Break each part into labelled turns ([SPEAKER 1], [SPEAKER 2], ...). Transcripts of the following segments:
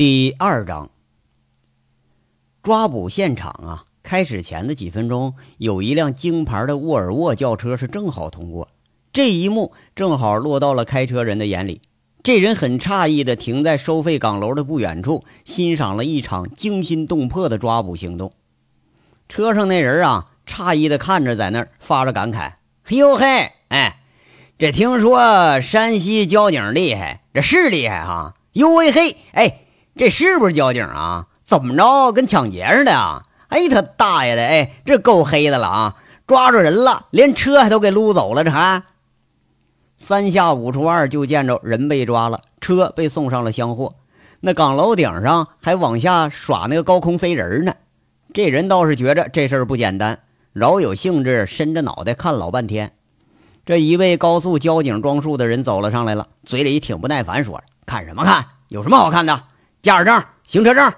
[SPEAKER 1] 第二章，抓捕现场啊！开始前的几分钟，有一辆京牌的沃尔沃轿车是正好通过，这一幕正好落到了开车人的眼里。这人很诧异的停在收费岗楼的不远处，欣赏了一场惊心动魄的抓捕行动。车上那人啊，诧异的看着，在那儿发着感慨：“嘿呦嘿，哎，这听说山西交警厉害，这是厉害哈！呦喂嘿，哎。”这是不是交警啊？怎么着，跟抢劫似的啊？哎，他大爷的！哎，这够黑的了啊！抓住人了，连车还都给撸走了，这还三下五除二就见着人被抓了，车被送上了厢货。那岗楼顶上还往下耍那个高空飞人呢。这人倒是觉着这事儿不简单，饶有兴致，伸着脑袋看老半天。这一位高速交警装束的人走了上来了，嘴里挺不耐烦，说：“看什么看？有什么好看的？”驾驶证、行车证，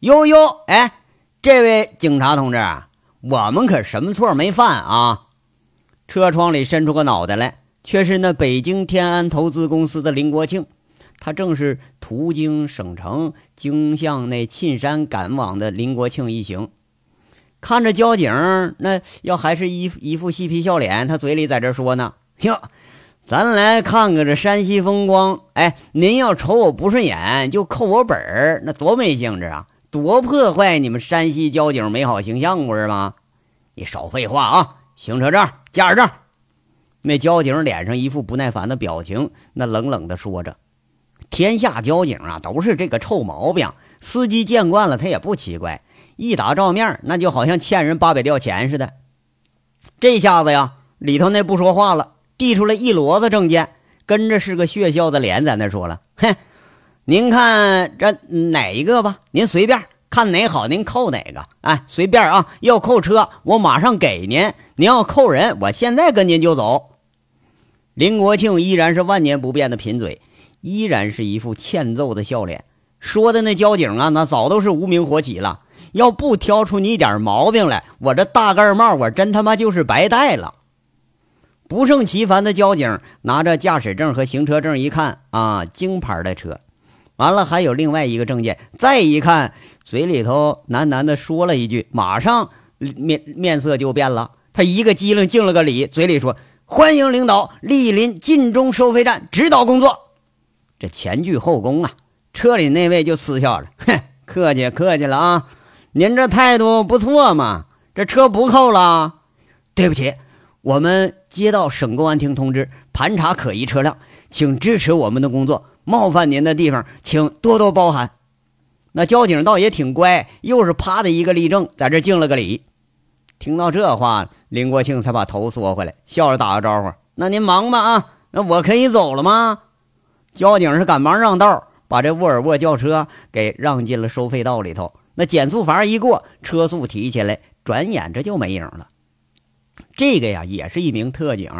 [SPEAKER 1] 呦呦，哎，这位警察同志，我们可什么错没犯啊？车窗里伸出个脑袋来，却是那北京天安投资公司的林国庆，他正是途经省城，经向那沁山赶往的林国庆一行。看着交警，那要还是一一副嬉皮笑脸，他嘴里在这说呢，哟。咱来看看这山西风光。哎，您要瞅我不顺眼，就扣我本儿，那多没兴致啊！多破坏你们山西交警美好形象，不是吗？你少废话啊！行车证、驾驶证。那交警脸上一副不耐烦的表情，那冷冷的说着：“天下交警啊，都是这个臭毛病。司机见惯了，他也不奇怪。一打照面，那就好像欠人八百吊钱似的。这下子呀，里头那不说话了。”递出来一摞子证件，跟着是个血笑的脸，在那说了：“ 哼，您看这哪一个吧？您随便看哪好，您扣哪个。哎，随便啊！要扣车，我马上给您；您要扣人，我现在跟您就走。”林国庆依然是万年不变的贫嘴，依然是一副欠揍的笑脸，说的那交警啊，那早都是无名火起了。要不挑出你点毛病来，我这大盖帽我真他妈就是白戴了。不胜其烦的交警拿着驾驶证和行车证一看啊，京牌的车，完了还有另外一个证件，再一看，嘴里头喃喃的说了一句，马上面面色就变了。他一个机灵敬了个礼，嘴里说：“欢迎领导莅临晋中收费站指导工作。”这前倨后恭啊，车里那位就嗤笑了：“哼，客气客气了啊，您这态度不错嘛。这车不扣了，对不起。”我们接到省公安厅通知，盘查可疑车辆，请支持我们的工作。冒犯您的地方，请多多包涵。那交警倒也挺乖，又是啪的一个立正，在这敬了个礼。听到这话，林国庆才把头缩回来，笑着打个招呼：“那您忙吧啊，那我可以走了吗？”交警是赶忙让道，把这沃尔沃轿车给让进了收费道里头。那减速阀一过，车速提起来，转眼这就没影了。这个呀，也是一名特警。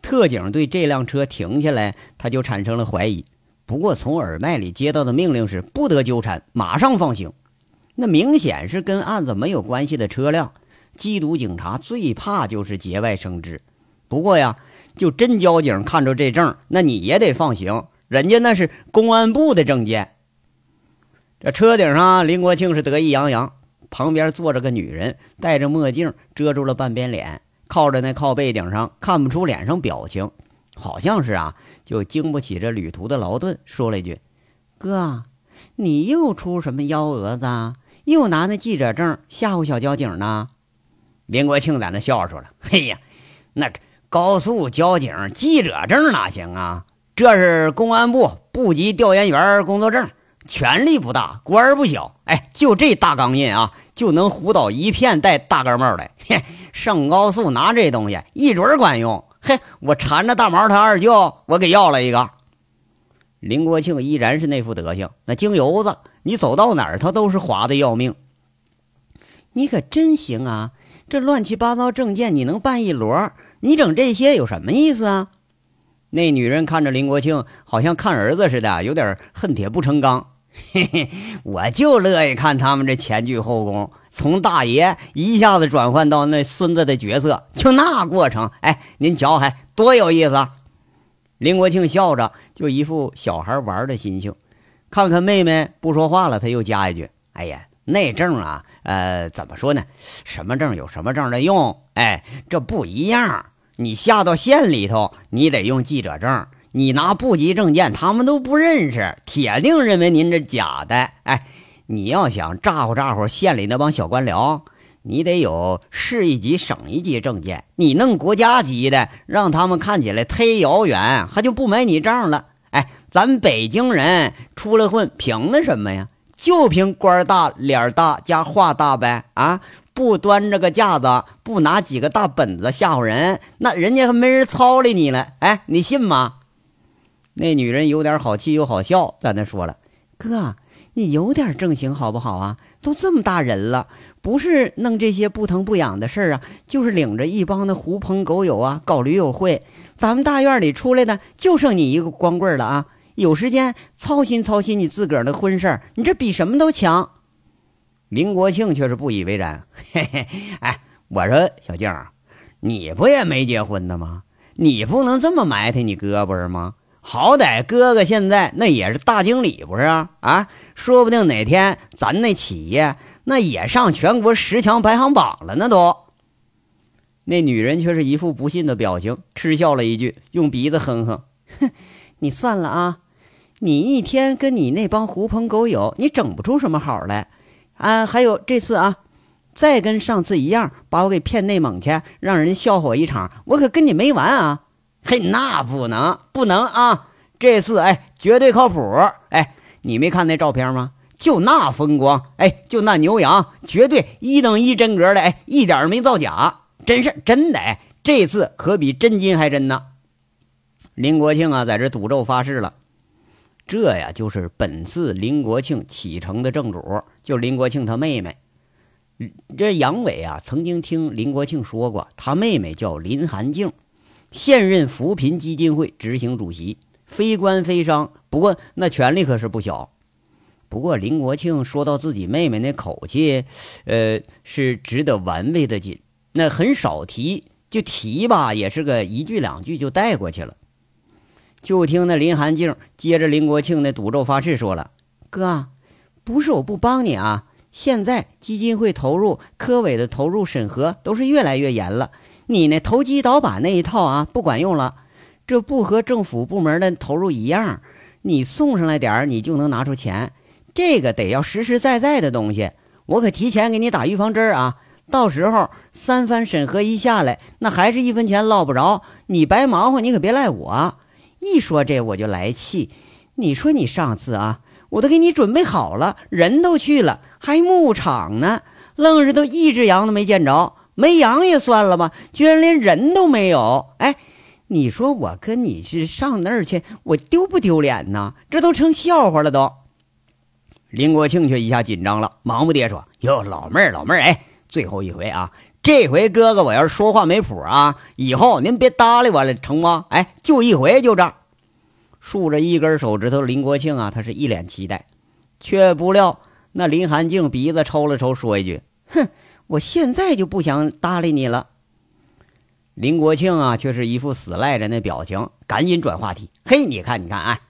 [SPEAKER 1] 特警对这辆车停下来，他就产生了怀疑。不过从耳麦里接到的命令是不得纠缠，马上放行。那明显是跟案子没有关系的车辆。缉毒警察最怕就是节外生枝。不过呀，就真交警看着这证，那你也得放行。人家那是公安部的证件。这车顶上，林国庆是得意洋洋，旁边坐着个女人，戴着墨镜，遮住了半边脸。靠着那靠背顶上看不出脸上表情，好像是啊，就经不起这旅途的劳顿。说了一句：“哥，你又出什么幺蛾子？又拿那记者证吓唬小交警呢？”林国庆在那笑说了：“嘿呀，那高速交警记者证哪行啊？这是公安部部级调研员工作证，权力不大，官儿不小。哎，就这大钢印啊！”就能唬倒一片戴大盖帽的，嘿，上高速拿这东西一准管用。嘿，我缠着大毛他二舅，我给要了一个。林国庆依然是那副德行，那京油子，你走到哪儿他都是滑的要命。你可真行啊！这乱七八糟证件你能办一摞，你整这些有什么意思啊？那女人看着林国庆，好像看儿子似的，有点恨铁不成钢。嘿嘿，我就乐意看他们这前倨后恭，从大爷一下子转换到那孙子的角色，就那过程，哎，您瞧，还多有意思！林国庆笑着，就一副小孩玩的心情。看看妹妹不说话了，他又加一句：“哎呀，那证啊，呃，怎么说呢？什么证有什么证的用？哎，这不一样。你下到县里头，你得用记者证。你拿部级证件，他们都不认识，铁定认为您这假的。哎，你要想咋呼咋呼县里那帮小官僚，你得有市一级、省一级证件。你弄国家级的，让他们看起来忒遥远，他就不买你账了。”哎，咱北京人出来混，凭的什么呀？就凭官大脸大加话大呗！啊，不端着个架子，不拿几个大本子吓唬人，那人家还没人操理你了。哎，你信吗？那女人有点好气又好笑，在那说了：“哥，你有点正形好不好啊？都这么大人了，不是弄这些不疼不痒的事儿啊，就是领着一帮的狐朋狗友啊搞驴友会。”咱们大院里出来的就剩你一个光棍了啊！有时间操心操心你自个儿的婚事你这比什么都强。林国庆却是不以为然，嘿嘿，哎，我说小静，你不也没结婚呢吗？你不能这么埋汰你哥不是吗？好歹哥哥现在那也是大经理不是啊？啊，说不定哪天咱那企业那也上全国十强排行榜了呢都。那女人却是一副不信的表情，嗤笑了一句，用鼻子哼哼：“哼，你算了啊，你一天跟你那帮狐朋狗友，你整不出什么好来啊！还有这次啊，再跟上次一样，把我给骗内蒙去，让人笑话我一场，我可跟你没完啊！嘿，那不能，不能啊！这次哎，绝对靠谱！哎，你没看那照片吗？就那风光，哎，就那牛羊，绝对一等一真格的，哎，一点没造假。”真是真的哎，这次可比真金还真呢。林国庆啊，在这赌咒发誓了。这呀，就是本次林国庆启程的正主，就林国庆他妹妹。这杨伟啊，曾经听林国庆说过，他妹妹叫林寒静，现任扶贫基金会执行主席，非官非商，不过那权力可是不小。不过林国庆说到自己妹妹那口气，呃，是值得玩味的紧。那很少提，就提吧，也是个一句两句就带过去了。就听那林寒静接着林国庆那赌咒发誓说了：“哥，不是我不帮你啊，现在基金会投入、科委的投入审核都是越来越严了，你那投机倒把那一套啊不管用了，这不和政府部门的投入一样，你送上来点你就能拿出钱，这个得要实实在在的东西，我可提前给你打预防针啊。”到时候三番审核一下来，那还是一分钱捞不着，你白忙活，你可别赖我。一说这我就来气。你说你上次啊，我都给你准备好了，人都去了，还牧场呢，愣是都一只羊都没见着，没羊也算了吧，居然连人都没有。哎，你说我跟你是上那儿去，我丢不丢脸呢？这都成笑话了都。林国庆却一下紧张了，忙不迭说：“哟，老妹儿，老妹儿，哎。”最后一回啊！这回哥哥我要是说话没谱啊，以后您别搭理我了，成吗？哎，就一回就这。竖着一根手指头，林国庆啊，他是一脸期待，却不料那林寒静鼻子抽了抽，说一句：“哼，我现在就不想搭理你了。”林国庆啊，却是一副死赖着那表情，赶紧转话题：“嘿，你看，你看，哎，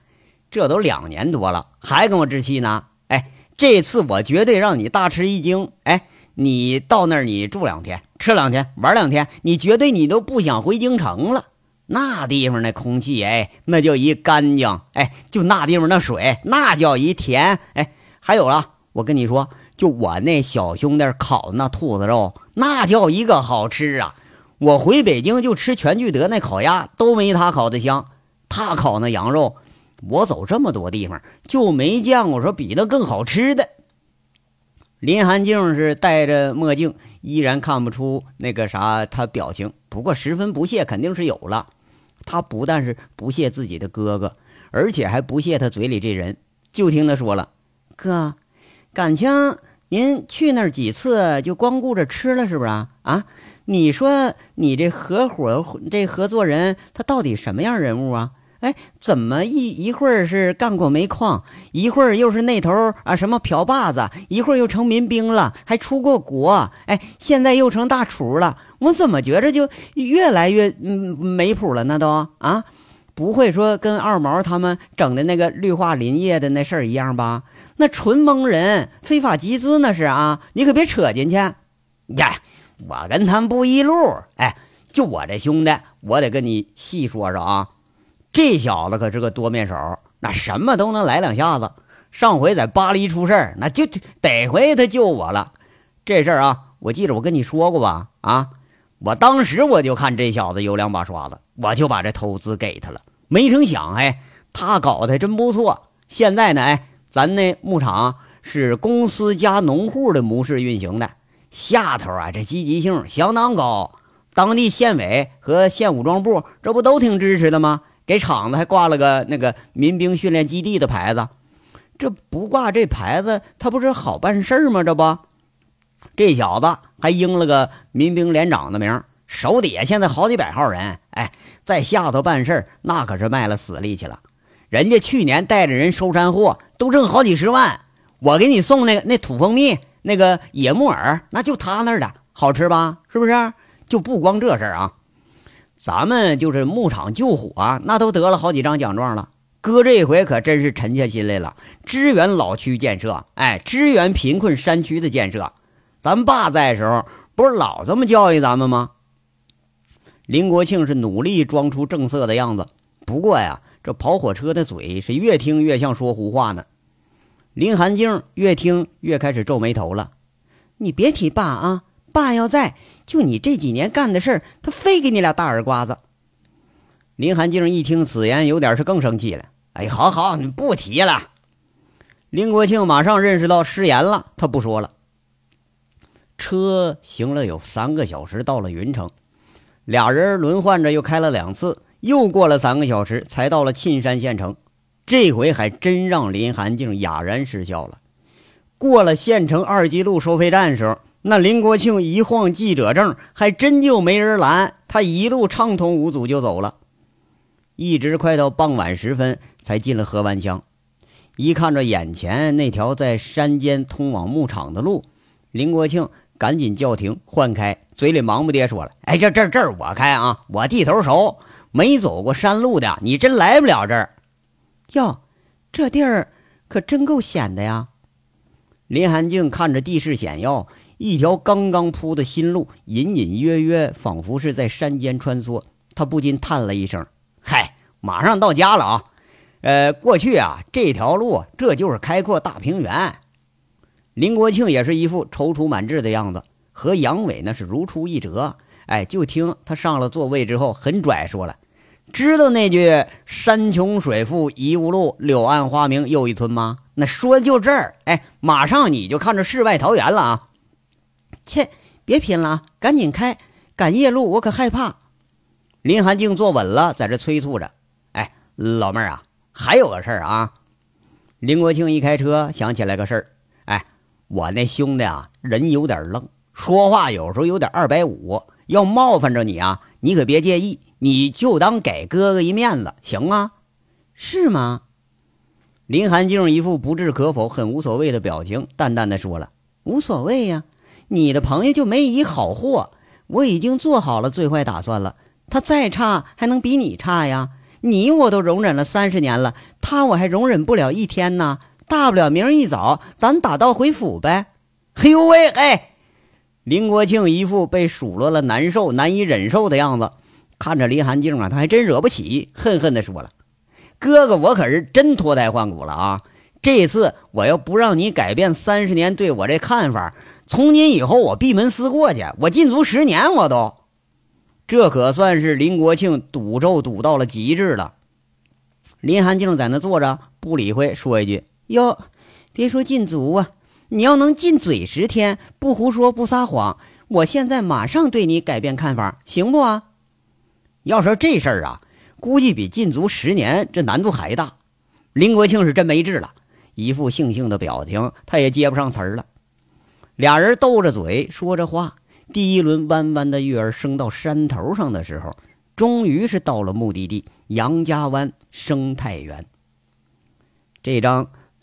[SPEAKER 1] 这都两年多了，还跟我置气呢？哎，这次我绝对让你大吃一惊！哎。”你到那儿，你住两天，吃两天，玩两天，你绝对你都不想回京城了。那地方那空气，哎，那叫一干净，哎，就那地方那水，那叫一甜，哎，还有了，我跟你说，就我那小兄弟烤的那兔子肉，那叫一个好吃啊！我回北京就吃全聚德那烤鸭，都没他烤的香。他烤那羊肉，我走这么多地方就没见过说比那更好吃的。林寒静是戴着墨镜，依然看不出那个啥，他表情。不过十分不屑，肯定是有了。他不但是不屑自己的哥哥，而且还不屑他嘴里这人。就听他说了：“哥，感情您去那儿几次，就光顾着吃了，是不是啊？啊，你说你这合伙这合作人，他到底什么样人物啊？”哎，怎么一一会儿是干过煤矿，一会儿又是那头啊什么瓢把子，一会儿又成民兵了，还出过国。哎，现在又成大厨了。我怎么觉着就越来越嗯没谱了呢？都啊，不会说跟二毛他们整的那个绿化林业的那事儿一样吧？那纯蒙人，非法集资那是啊！你可别扯进去。呀，我跟他们不一路。哎，就我这兄弟，我得跟你细说说啊。这小子可是个多面手，那什么都能来两下子。上回在巴黎出事儿，那就得回他救我了。这事儿啊，我记着我跟你说过吧？啊，我当时我就看这小子有两把刷子，我就把这投资给他了。没成想，哎，他搞得还真不错。现在呢，哎，咱那牧场是公司加农户的模式运行的，下头啊，这积极性相当高。当地县委和县武装部这不都挺支持的吗？给厂子还挂了个那个民兵训练基地的牌子，这不挂这牌子，他不是好办事吗？这不，这小子还应了个民兵连长的名，手底下现在好几百号人，哎，在下头办事那可是卖了死力气了。人家去年带着人收山货，都挣好几十万。我给你送那个那土蜂蜜，那个野木耳，那就他那儿的好吃吧？是不是？就不光这事儿啊。咱们就是牧场救火，那都得了好几张奖状了。哥这回可真是沉下心来了，支援老区建设，哎，支援贫困山区的建设。咱爸在的时候不是老这么教育咱们吗？林国庆是努力装出正色的样子，不过呀，这跑火车的嘴是越听越像说胡话呢。林寒静越听越开始皱眉头了。你别提爸啊，爸要在。就你这几年干的事儿，他非给你俩大耳刮子。林寒静一听此言，有点是更生气了。哎，好好，你不提了。林国庆马上认识到失言了，他不说了。车行了有三个小时，到了云城，俩人轮换着又开了两次，又过了三个小时才到了沁山县城。这回还真让林寒静哑然失笑了。过了县城二级路收费站时候。那林国庆一晃记者证，还真就没人拦他，一路畅通无阻就走了。一直快到傍晚时分，才进了河湾乡。一看着眼前那条在山间通往牧场的路，林国庆赶紧叫停换开，嘴里忙不迭说了：“哎，这这这我开啊，我地头熟，没走过山路的你真来不了这儿。
[SPEAKER 2] 哟，这地儿可真够险的呀！”
[SPEAKER 1] 林寒静看着地势险要。一条刚刚铺的新路，隐隐约约，仿佛是在山间穿梭。他不禁叹了一声：“嗨，马上到家了啊！呃，过去啊，这条路这就是开阔大平原。”林国庆也是一副踌躇满志的样子，和杨伟那是如出一辙。哎，就听他上了座位之后，很拽说了：“知道那句‘山穷水复疑无路，柳暗花明又一村’吗？那说的就这儿。哎，马上你就看着世外桃源了啊！”
[SPEAKER 2] 切，别拼了，赶紧开，赶夜路我可害怕。
[SPEAKER 1] 林寒静坐稳了，在这催促着：“哎，老妹儿啊，还有个事儿啊。”林国庆一开车，想起来个事儿：“哎，我那兄弟啊，人有点愣，说话有时候有点二百五，要冒犯着你啊，你可别介意，你就当给哥哥一面子，行吗？
[SPEAKER 2] 是吗？”
[SPEAKER 1] 林寒静一副不置可否、很无所谓的表情，淡淡的说了：“
[SPEAKER 2] 无所谓呀。”你的朋友就没一好货，我已经做好了最坏打算了。他再差还能比你差呀？你我都容忍了三十年了，他我还容忍不了一天呢。大不了明儿一早咱打道回府呗。
[SPEAKER 1] 嘿 呦喂，哎！林国庆一副被数落了难受、难以忍受的样子，看着林寒静啊，他还真惹不起，恨恨地说了：“哥哥，我可是真脱胎换骨了啊！这次我要不让你改变三十年对我这看法。”从今以后，我闭门思过去，我禁足十年，我都。这可算是林国庆赌咒赌到了极致了。林寒静在那坐着，不理会，说一句：“
[SPEAKER 2] 哟，别说禁足啊，你要能禁嘴十天，不胡说，不撒谎，我现在马上对你改变看法，行不啊？”
[SPEAKER 1] 要说这事儿啊，估计比禁足十年这难度还大。林国庆是真没治了，一副悻悻的表情，他也接不上词儿了。俩人斗着嘴说着话，第一轮弯弯的月儿升到山头上的时候，终于是到了目的地杨家湾生态园。这张